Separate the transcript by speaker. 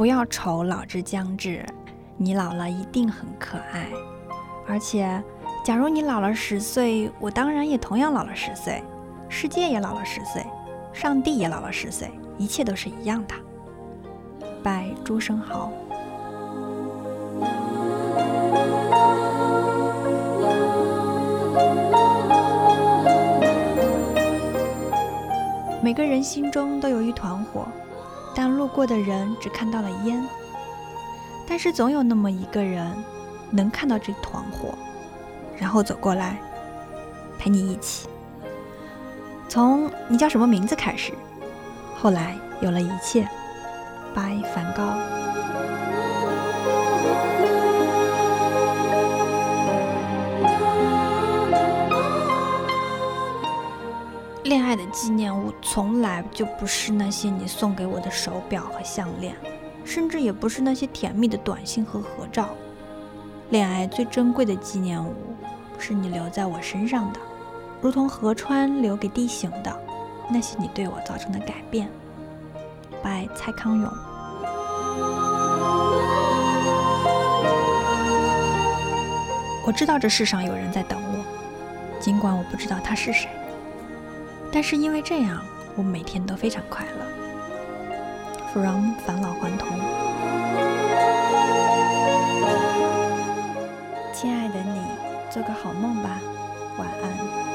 Speaker 1: 不要愁老之将至，你老了一定很可爱。而且，假如你老了十岁，我当然也同样老了十岁，世界也老了十岁，上帝也老了十岁，一切都是一样的。拜朱生豪。每个人心中都有一团火，但路过的人只看到了烟。但是总有那么一个人，能看到这团火，然后走过来，陪你一起。从你叫什么名字开始，后来有了一切。拜梵高。恋爱的纪念物从来就不是那些你送给我的手表和项链，甚至也不是那些甜蜜的短信和合照。恋爱最珍贵的纪念物，是你留在我身上的，如同河川留给地形的那些你对我造成的改变。by 蔡康永。我知道这世上有人在等我，尽管我不知道他是谁。但是因为这样，我每天都非常快乐。From 返老还童，亲爱的你，做个好梦吧，晚安。